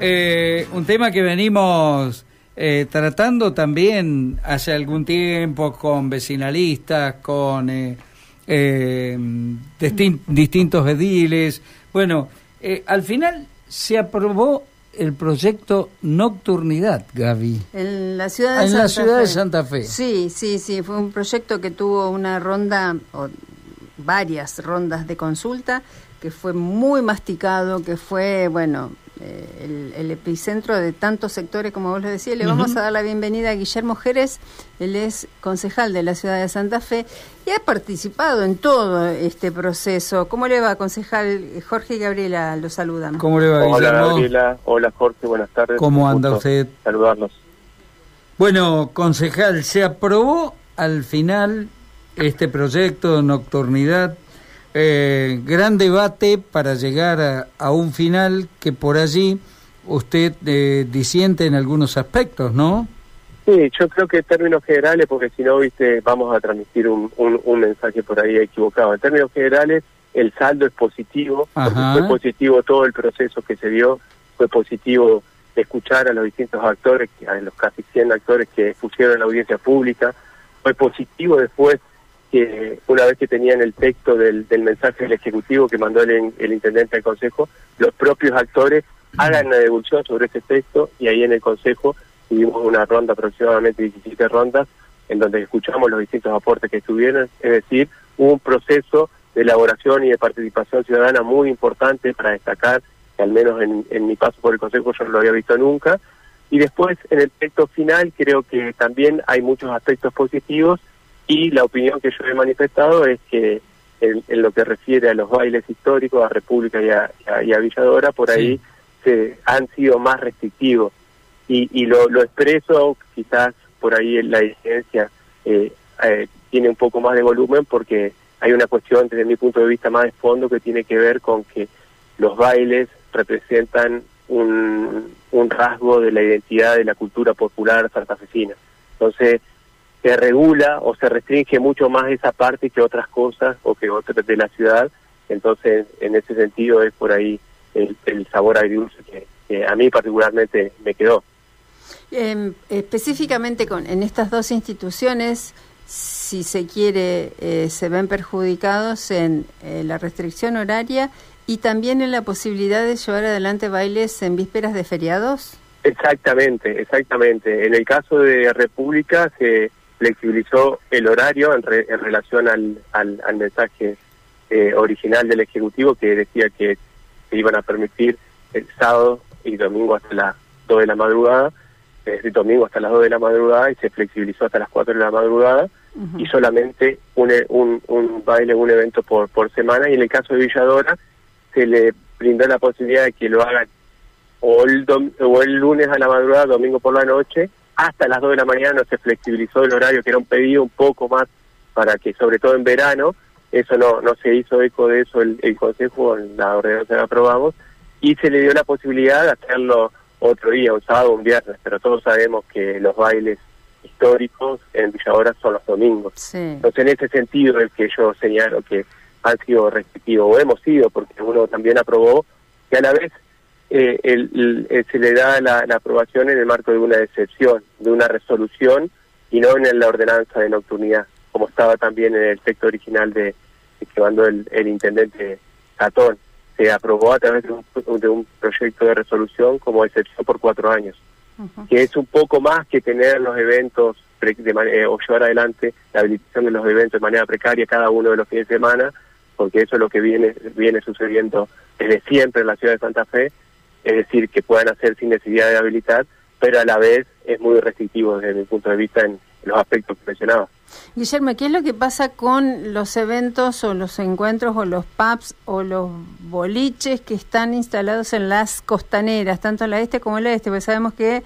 eh, un tema que venimos eh, tratando también hace algún tiempo con vecinalistas, con eh, eh, distintos ediles. Bueno, al final se aprobó el proyecto Nocturnidad, Gaby. En la ciudad de, en Santa, la ciudad Fe. de Santa Fe. Sí, sí, sí, fue un proyecto que tuvo una ronda, o varias rondas de consulta, que fue muy masticado, que fue, bueno, eh, el, epicentro de tantos sectores, como vos lo decías. Le vamos a dar la bienvenida a Guillermo Jerez, él es concejal de la ciudad de Santa Fe y ha participado en todo este proceso. ¿Cómo le va, concejal? Jorge y Gabriela lo saludan. ¿Cómo le va, Hola, Guillermo? Gabriela. Hola, Jorge. Buenas tardes. ¿Cómo anda usted? Saludarlos. Bueno, concejal, se aprobó al final este proyecto de nocturnidad eh, gran debate para llegar a, a, un final que por allí usted eh, disiente en algunos aspectos, ¿no? Sí, yo creo que en términos generales, porque si no, viste, vamos a transmitir un, un, un, mensaje por ahí equivocado. En términos generales, el saldo es positivo, fue positivo todo el proceso que se dio, fue positivo escuchar a los distintos actores, a los casi 100 actores que pusieron la audiencia pública, fue positivo después que una vez que tenían el texto del, del mensaje del Ejecutivo que mandó el, el, intendente al Consejo, los propios actores hagan una devolución sobre ese texto y ahí en el Consejo tuvimos una ronda, aproximadamente 17 rondas, en donde escuchamos los distintos aportes que estuvieron, es decir, hubo un proceso de elaboración y de participación ciudadana muy importante para destacar, que al menos en, en mi paso por el Consejo yo no lo había visto nunca, y después en el texto final creo que también hay muchos aspectos positivos y la opinión que yo he manifestado es que en, en lo que refiere a los bailes históricos, a República y a, a, y a Villadora, por ahí se han sido más restrictivos. Y, y lo, lo, expreso, quizás por ahí la disidencia eh, eh, tiene un poco más de volumen porque hay una cuestión desde mi punto de vista más de fondo que tiene que ver con que los bailes representan un, un rasgo de la identidad de la cultura popular santafesina. Entonces, se regula o se restringe mucho más esa parte que otras cosas o que otras de la ciudad. Entonces, en ese sentido es por ahí el, el sabor agridulce que, que, a mí particularmente me quedó. Eh, específicamente con en estas dos instituciones, si se quiere, eh, se ven perjudicados en eh, la restricción horaria y también en la posibilidad de llevar adelante bailes en vísperas de feriados. Exactamente, exactamente. En el caso de República se flexibilizó el horario en, re, en relación al, al, al mensaje eh, original del Ejecutivo que decía que se iban a permitir el sábado y domingo hasta las 2 de la madrugada, domingo hasta las 2 de la madrugada y se flexibilizó hasta las 4 de la madrugada uh -huh. y solamente un, un, un baile, un evento por, por semana y en el caso de Villadora se le brindó la posibilidad de que lo hagan o el, dom o el lunes a la madrugada, domingo por la noche, hasta las 2 de la mañana se flexibilizó el horario, que era un pedido un poco más para que, sobre todo en verano, eso no, no se hizo eco de eso el, el Consejo, en la ordenanza que aprobamos, y se le dio la posibilidad de hacerlo otro día, un sábado, un viernes, pero todos sabemos que los bailes históricos en Villadora son los domingos. Sí. Entonces, en ese sentido es que yo señalo que han sido restrictivos, o hemos sido, porque uno también aprobó, que a la vez eh, el, el, se le da la, la, aprobación en el marco de una excepción, de una resolución, y no en la ordenanza de nocturnidad, como estaba también en el texto original de, que mandó el, el intendente Catón. Se aprobó a través de un, de un proyecto de resolución como excepción por cuatro años, uh -huh. que es un poco más que tener los eventos de manera, o llevar adelante la habilitación de los eventos de manera precaria cada uno de los fines de semana, porque eso es lo que viene, viene sucediendo desde siempre en la ciudad de Santa Fe, es decir, que puedan hacer sin necesidad de habilitar, pero a la vez es muy restrictivo desde mi punto de vista en los aspectos que mencionaba. Guillermo, ¿qué es lo que pasa con los eventos o los encuentros o los pubs o los boliches que están instalados en las costaneras, tanto en la este como en la este? Porque sabemos que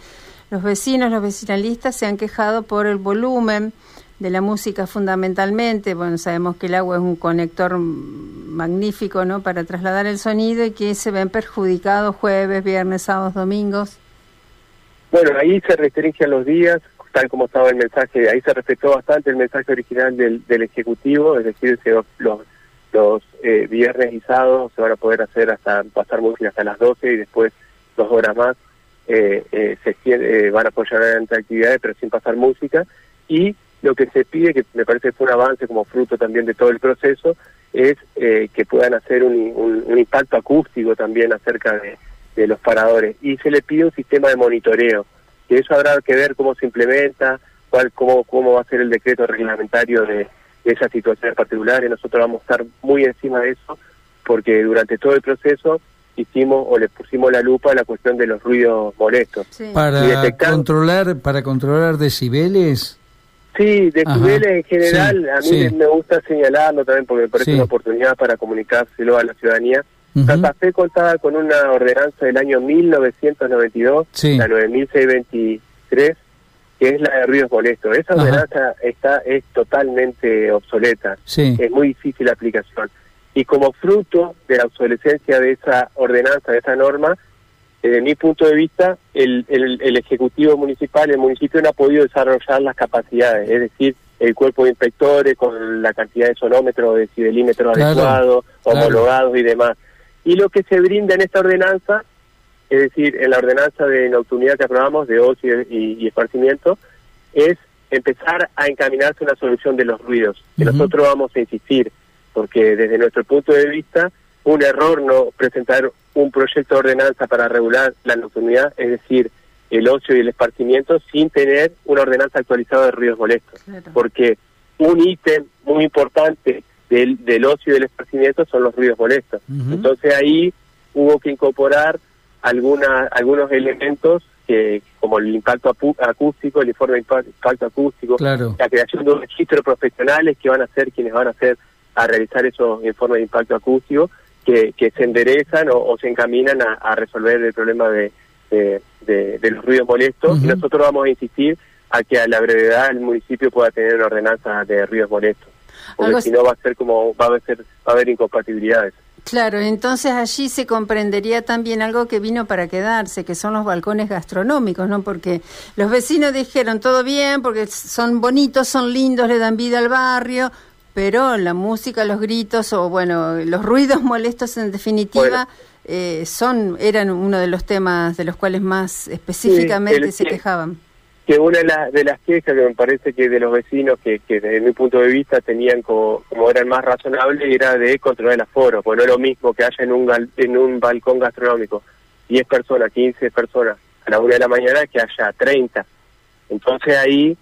los vecinos, los vecinalistas se han quejado por el volumen de la música fundamentalmente. Bueno, sabemos que el agua es un conector magnífico, ¿no? Para trasladar el sonido y que se ven perjudicados jueves, viernes, sábados, domingos. Bueno, ahí se restringen los días, tal como estaba el mensaje, ahí se respetó bastante el mensaje original del, del Ejecutivo, es decir, se, los, los eh, viernes y sábados se van a poder hacer hasta pasar música hasta las 12 y después dos horas más, eh, eh, se eh, van a apoyar en actividades, pero sin pasar música. Y lo que se pide, que me parece que fue un avance como fruto también de todo el proceso, es que puedan hacer un, impacto acústico también acerca de, los paradores. Y se le pide un sistema de monitoreo, que eso habrá que ver cómo se implementa, cuál, cómo, cómo va a ser el decreto reglamentario de, de esas situaciones particulares. Nosotros vamos a estar muy encima de eso, porque durante todo el proceso hicimos o le pusimos la lupa a la cuestión de los ruidos molestos. Para controlar para controlar decibeles. Sí, decibeles en general, a mí me gusta señalarlo también porque me parece una oportunidad para comunicárselo a la ciudadanía. Santa Fe contaba con una ordenanza del año 1992, la 9623, que es la de ruidos molestos. Esa ordenanza está es totalmente obsoleta, es muy difícil la aplicación. Y como fruto de la obsolescencia de esa ordenanza, de esa norma, desde mi punto de vista, el, el, Ejecutivo Municipal, el municipio no ha podido desarrollar las capacidades, es decir, el cuerpo de inspectores con la cantidad de sonómetros, de decibelímetros adecuados, homologados y demás. Y lo que se brinda en esta ordenanza, es decir, en la ordenanza de nocturnidad que aprobamos, de ocio y, esparcimiento, es empezar a encaminarse una solución de los ruidos. Que nosotros vamos a insistir porque desde nuestro punto de vista, un error no presentar un proyecto de ordenanza para regular la nocturnidad, es decir, el ocio y el esparcimiento, sin tener una ordenanza actualizada de ruidos molestos. Porque un ítem muy importante del, del ocio y del esparcimiento son los ruidos molestos. Entonces ahí hubo que incorporar alguna, algunos elementos que como el impacto acústico, el informe de impacto acústico, la creación de un registro de profesionales que van a ser quienes van a ser a realizar esos informes de impacto acústico que, que se enderezan o, se encaminan a, resolver el problema de, de, los ruidos molestos. Y nosotros vamos a insistir a que a la brevedad el municipio pueda tener una ordenanza de ruidos molestos. Porque si no va a ser como, va a, ser, va a haber incompatibilidades. Claro, entonces allí se comprendería también algo que vino para quedarse, que son los balcones gastronómicos, ¿no? Porque los vecinos dijeron todo bien, porque son bonitos, son lindos, le dan vida al barrio, pero la música, los gritos o bueno, los ruidos molestos en definitiva eh, son eran uno de los temas de los cuales más específicamente se quejaban. Que una de, de, las quejas que me parece que de los vecinos que, que desde mi punto de vista tenían como, como eran más razonables era de controlar el aforo, pues no es lo mismo que haya en un, en un balcón gastronómico 10 personas, 15 personas a la una de la mañana que haya 30. Entonces ahí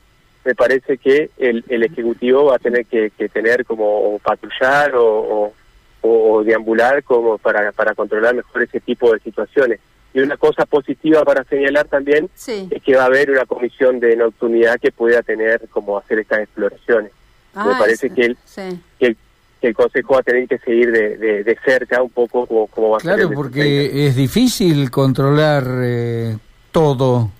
me parece que el, el Ejecutivo va a tener que, tener como patrullar o, o, deambular como para, para controlar mejor ese tipo de situaciones. Y una cosa positiva para señalar también es que va a haber una comisión de nocturnidad que pueda tener como hacer estas exploraciones. me ah, parece que, el, que, el, Consejo va a tener que seguir de, de, cerca un poco cómo, va a ser. Claro, porque es difícil controlar eh, todo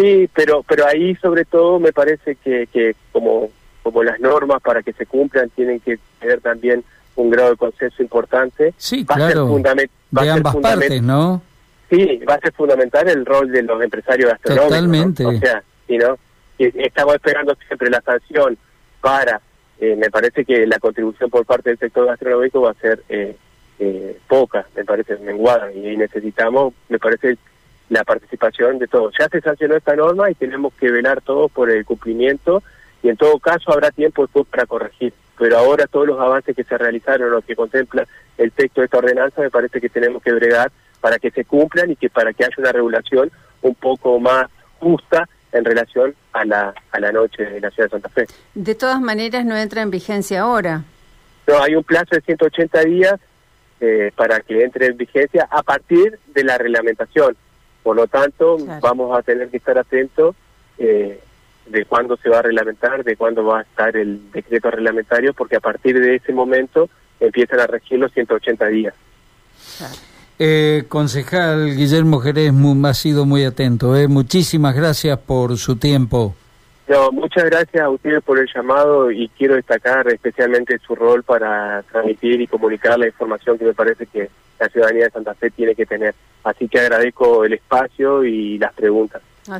Sí, pero pero ahí sobre todo me parece que, que como como las normas para que se cumplan tienen que tener también un grado de consenso importante. Sí, claro. de ambas partes, ¿no? Sí, va a ser fundamental el rol de los empresarios gastronómicos. Totalmente. O sea, ¿sí, no? estamos esperando siempre la sanción para, eh, me parece que la contribución por parte del sector gastronómico va a ser eh, eh, poca, me parece, menguada, y necesitamos, me parece, la participación de todos. Ya se sancionó esta norma y tenemos que velar todos por el cumplimiento y en todo caso habrá tiempo después para corregir. Pero ahora todos los avances que se realizaron, lo que contempla el texto de esta ordenanza, me parece que tenemos que bregar para que se cumplan y que para que haya una regulación un poco más justa en relación a la, a la noche de la ciudad de Santa Fe. De todas maneras, no entra en vigencia ahora. No, hay un plazo de 180 días eh, para que entre en vigencia a partir de la reglamentación. Por lo tanto, vamos a tener que estar atentos eh, de cuándo se va a reglamentar, de cuándo va a estar el decreto reglamentario, porque a partir de ese momento empiezan a regir los 180 días. Eh, concejal Guillermo Jerez ha sido muy atento. Eh. Muchísimas gracias por su tiempo. No, muchas gracias a ustedes por el llamado y quiero destacar especialmente su rol para transmitir y comunicar la información que me parece que la ciudadanía de Santa Fe tiene que tener. Así que agradezco el espacio y las preguntas.